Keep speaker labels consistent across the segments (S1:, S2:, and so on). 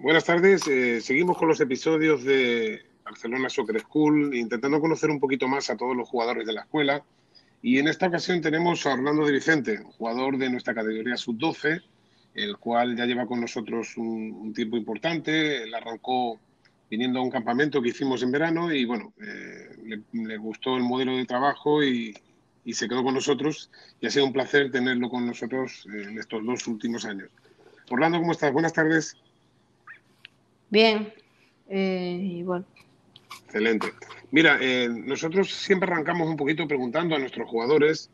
S1: Buenas tardes. Eh, seguimos con los episodios de Barcelona Soccer School, intentando conocer un poquito más a todos los jugadores de la escuela. Y en esta ocasión tenemos a Orlando de Vicente, jugador de nuestra categoría sub-12, el cual ya lleva con nosotros un, tiempo importante. Él arrancó viniendo a un campamento que hicimos en verano y bueno, eh, le, gustó el modelo de trabajo y, y, se quedó con nosotros y ha sido un placer tenerlo con nosotros en estos dos últimos años. Orlando, ¿cómo estás? Buenas tardes.
S2: Bien, eh, igual.
S1: Excelente. Mira, eh, nosotros siempre arrancamos un poquito preguntando a nuestros jugadores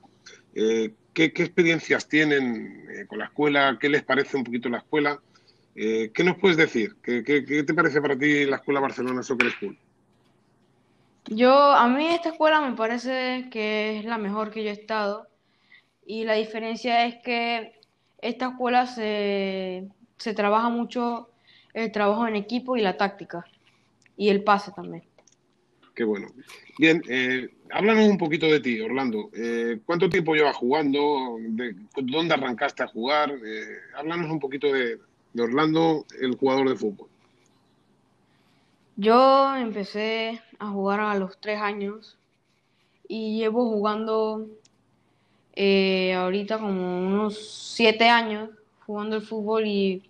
S1: eh, qué, experiencias tienen con la escuela, qué les parece un poquito la escuela. ¿Qué nos puedes decir? ¿Qué, ¿Qué, te parece para ti la escuela Barcelona Soccer School?
S2: Yo, a mí esta escuela me parece que es la mejor que yo he estado y la diferencia es que esta escuela se, se trabaja mucho el trabajo en equipo y la táctica. Y el pase también.
S1: Qué bueno. Bien, eh, háblanos un poquito de ti, Orlando. Eh, ¿Cuánto tiempo llevas jugando? De, ¿Dónde arrancaste a jugar? Eh, háblanos un poquito de, Orlando, el jugador de fútbol.
S2: Yo empecé a jugar a los tres años y llevo jugando eh, ahorita como unos siete años jugando el fútbol y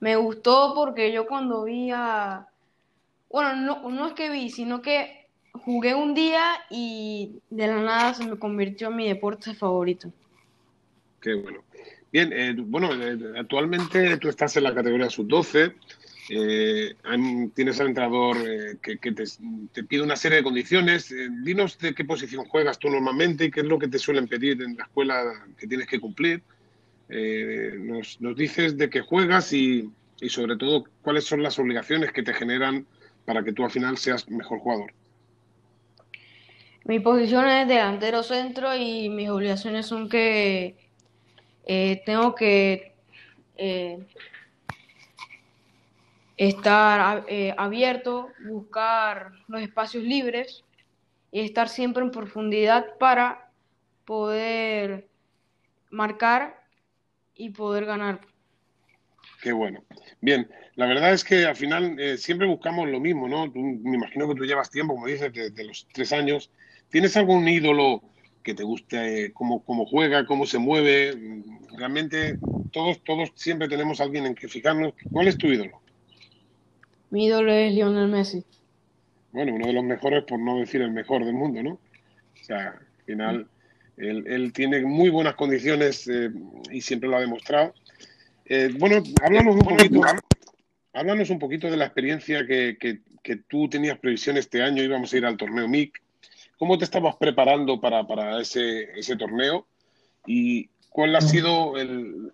S2: me gustó porque yo cuando vi a... Bueno, no, no es que vi, sino que jugué un día y de la nada se me convirtió en mi deporte favorito.
S1: Qué bueno. Bien, eh, bueno, eh, actualmente tú estás en la categoría sub-12. Eh, tienes al entrenador que, te, te, pide una serie de condiciones. dinos de qué posición juegas tú normalmente y qué es lo que te suelen pedir en la escuela que tienes que cumplir. Eh, nos, dices de qué juegas y, sobre todo cuáles son las obligaciones que te generan para que tú al final seas mejor jugador.
S2: Mi posición es delantero centro y mis obligaciones son que eh, tengo que eh, estar abierto, buscar los espacios libres y estar siempre en profundidad para poder marcar y poder ganar.
S1: Qué bueno. Bien, la verdad es que al final eh, siempre buscamos lo mismo, ¿no? me imagino que tú llevas tiempo, como dices, de, los tres años. ¿Tienes algún ídolo que te guste, eh, cómo, cómo, juega, cómo se mueve? Realmente todos, todos siempre tenemos alguien en que fijarnos. ¿Cuál es tu ídolo?
S2: Mi ídolo es Lionel Messi.
S1: Bueno, uno de los mejores, por no decir el mejor del mundo, ¿no? O sea, al final él, tiene muy buenas condiciones eh, y siempre lo ha demostrado. Eh, bueno, háblanos un poquito, háblanos un poquito de la experiencia que, tú tenías previsión este año. Íbamos a ir al torneo MIC. ¿Cómo te estabas preparando para, ese, torneo? ¿Y cuál ha sido, el,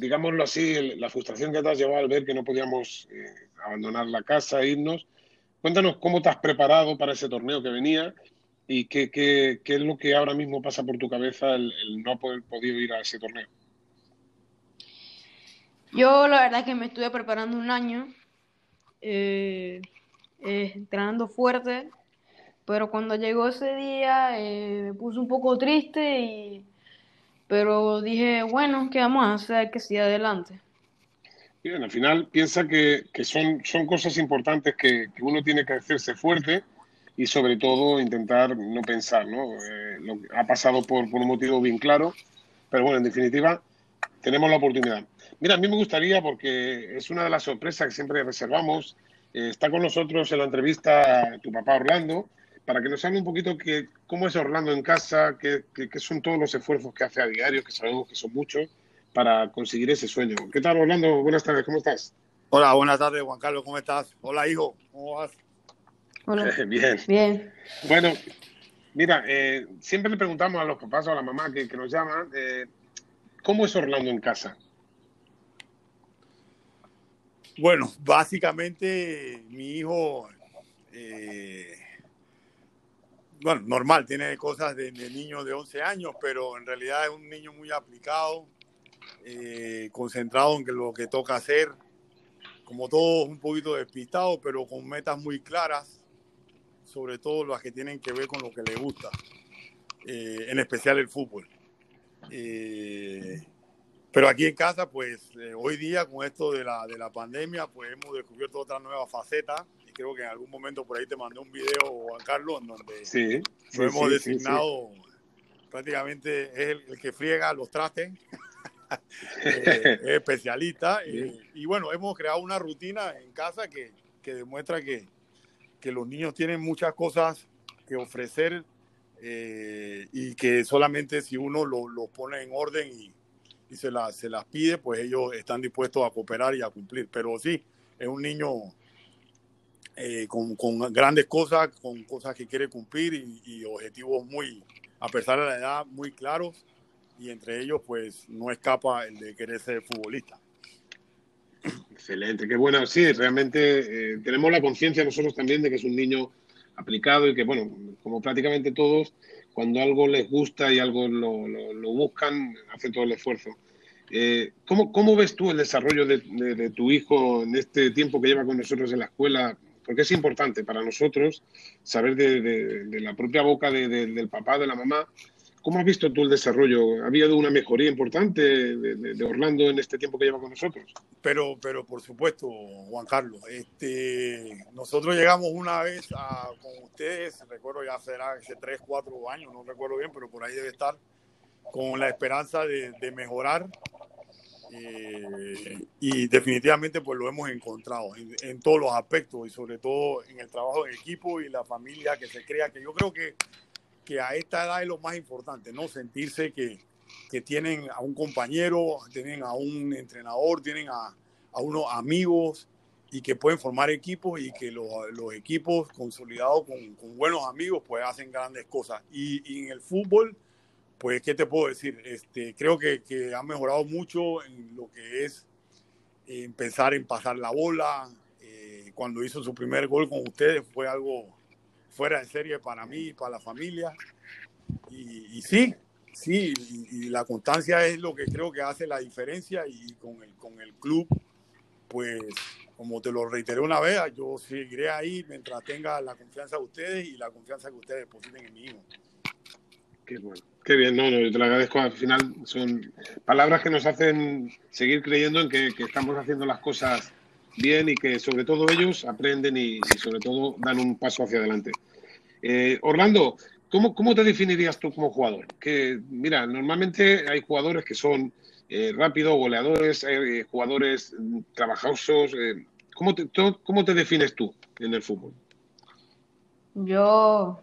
S1: digámoslo así, la frustración que te has llevado al ver que no podíamos eh, abandonar la casa irnos? Cuéntanos cómo te has preparado para ese torneo que venía ¿Y qué, qué, qué, es lo que ahora mismo pasa por tu cabeza el, no haber podido ir a ese torneo?
S2: Yo la verdad es que me estuve preparando un año, eh, eh, entrenando fuerte, pero cuando llegó ese día eh, me puse un poco triste, y, pero dije, bueno, ¿qué vamos a hacer? Hay que seguir adelante.
S1: Bien, al final piensa que, que son, son cosas importantes que, que uno tiene que hacerse fuerte y sobre todo intentar no pensar, ¿no? Eh, lo, ha pasado por, un motivo bien claro, pero bueno, en definitiva, tenemos la oportunidad. Mira, a mí me gustaría, porque es una de las sorpresas que siempre reservamos, eh, está con nosotros en la entrevista tu papá Orlando, para que nos hable un poquito que, cómo es Orlando en casa, qué, son todos los esfuerzos que hace a diario, que sabemos que son muchos, para conseguir ese sueño. ¿Qué tal, Orlando? Buenas tardes, ¿cómo estás?
S3: Hola, buenas tardes, Juan Carlos, ¿cómo estás? Hola, hijo, ¿cómo vas?
S1: Bien.
S2: Bien.
S1: Bueno, mira, eh, siempre le preguntamos a los papás o a la mamá que, nos llaman, eh, ¿cómo es Orlando en casa?
S3: Bueno, básicamente mi hijo, eh, bueno, normal, tiene cosas de, niño de 11 años, pero en realidad es un niño muy aplicado, concentrado en lo que toca hacer, como todo un poquito despistado, pero con metas muy claras sobre todo las que tienen que ver con lo que le gusta, eh, en especial el fútbol. Eh, Pero aquí en casa, pues eh, hoy día con esto de la, de la pandemia, pues hemos descubierto otra nueva faceta y creo que en algún momento por ahí te mandé un video, Juan Carlos, en donde
S1: sí,
S3: lo hemos designado prácticamente es el, que friega los trastes, es especialista y, y, bueno, hemos creado una rutina en casa que, que demuestra que, que los niños tienen muchas cosas que ofrecer eh, y que solamente si uno los lo pone en orden y, y se, la, se las pide, pues ellos están dispuestos a cooperar y a cumplir. Pero sí, es un niño eh, con, con, grandes cosas, con cosas que quiere cumplir y, y, objetivos muy, a pesar de la edad, muy claros. Y entre ellos, pues no escapa el de querer ser futbolista.
S1: Excelente, qué bueno. Sí, realmente eh, tenemos la conciencia nosotros también de que es un niño aplicado y que, bueno, como prácticamente todos, cuando algo les gusta y algo lo, lo, buscan, hacen todo el esfuerzo. Eh, ¿cómo, ¿cómo, ves tú el desarrollo de, de, de, tu hijo en este tiempo que lleva con nosotros en la escuela? Porque es importante para nosotros saber de, de la propia boca del papá, de la mamá, ¿Cómo has visto tú el desarrollo? ¿Ha habido una mejoría importante de, de, de, Orlando en este tiempo que lleva con nosotros?
S3: Pero, pero por supuesto, Juan Carlos. Este, nosotros llegamos una vez a, con ustedes, recuerdo ya será hace 3, 4 años, no recuerdo bien, pero por ahí debe estar, con la esperanza de, de mejorar. Eh, y definitivamente pues lo hemos encontrado en, en todos los aspectos y sobre todo en el trabajo en equipo y la familia que se crea, que yo creo que que a esta edad es lo más importante, ¿no? Sentirse que, que tienen a un compañero, tienen a un entrenador, tienen a, a unos amigos y que pueden formar equipos y que los, los equipos consolidados con, buenos amigos pues hacen grandes cosas. Y, en el fútbol, pues, ¿qué te puedo decir? Este, creo que, que ha mejorado mucho en lo que es en pensar en pasar la bola. Eh, cuando hizo su primer gol con ustedes fue algo fuera de serie para mí y para la familia. Y, y sí, sí, y, y, la constancia es lo que creo que hace la diferencia y con el, con el club, pues como te lo reiteré una vez, yo seguiré ahí mientras tenga la confianza de ustedes y la confianza que ustedes depositen en hijo.
S1: Qué bueno. Qué bien, no, no, yo te lo agradezco. Al final son palabras que nos hacen seguir creyendo en que, que estamos haciendo las cosas bien y que sobre todo ellos aprenden y, sobre todo dan un paso hacia adelante. Eh, Orlando, ¿cómo, ¿cómo, te definirías tú como jugador? Que, mira, normalmente hay jugadores que son eh, rápidos, goleadores, eh, jugadores trabajosos. ¿cómo, te, ¿Cómo te defines tú en el fútbol?
S2: Yo,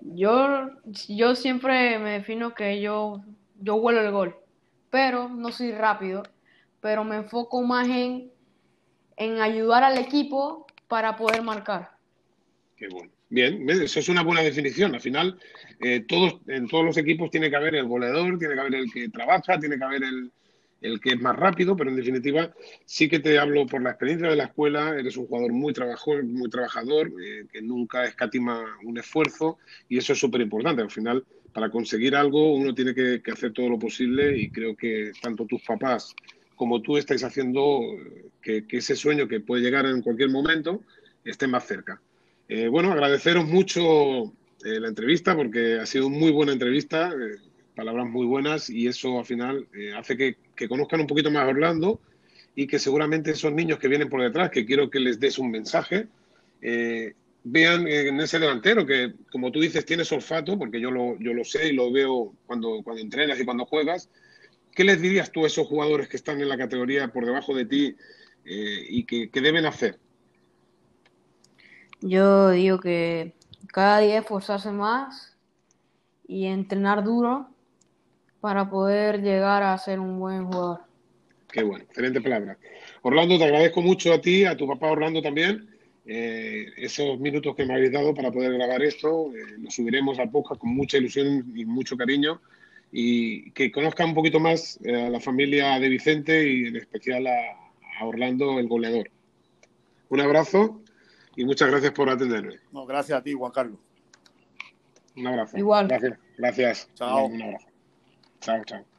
S2: yo, yo siempre me defino que yo, yo vuelo el gol, pero no soy rápido, pero me enfoco más en en ayudar al equipo para poder marcar.
S1: Qué bueno. Bien, eso es una buena definición. Al final, eh, todos, en todos los equipos tiene que haber el goleador, tiene que haber el que trabaja, tiene que haber el, el que es más rápido, pero en definitiva sí que te hablo por la experiencia de la escuela, eres un jugador muy trabajador, muy trabajador eh, que nunca escatima un esfuerzo y eso es súper importante. Al final, para conseguir algo uno tiene que hacer todo lo posible y creo que tanto tus papás como tú estáis haciendo que, ese sueño que puede llegar en cualquier momento esté más cerca. Eh, bueno, agradeceros mucho eh, la entrevista porque ha sido muy buena entrevista, eh, palabras muy buenas y eso al final hace que, conozcan un poquito más a Orlando y que seguramente esos niños que vienen por detrás, que quiero que les des un mensaje, vean en ese delantero que, como tú dices, tienes olfato, porque yo lo, yo lo sé y lo veo cuando, cuando entrenas y cuando juegas, ¿Qué les dirías tú a esos jugadores que están en la categoría por debajo de ti eh, y que, que, deben hacer?
S2: Yo digo que cada día esforzarse más y entrenar duro para poder llegar a ser un buen jugador.
S1: Qué bueno, excelente palabra. Orlando, te agradezco mucho a ti, a tu papá Orlando también, eh, esos minutos que me habéis dado para poder grabar esto. Eh, lo subiremos a podcast con mucha ilusión y mucho cariño y que conozca un poquito más eh, a la familia de Vicente y en especial a, a, Orlando, el goleador. Un abrazo y muchas gracias por atenderme.
S3: No, gracias a ti, Juan Carlos.
S1: Un abrazo.
S2: Igual.
S1: Gracias. gracias.
S3: Chao.
S1: Un abrazo. Chao, chao.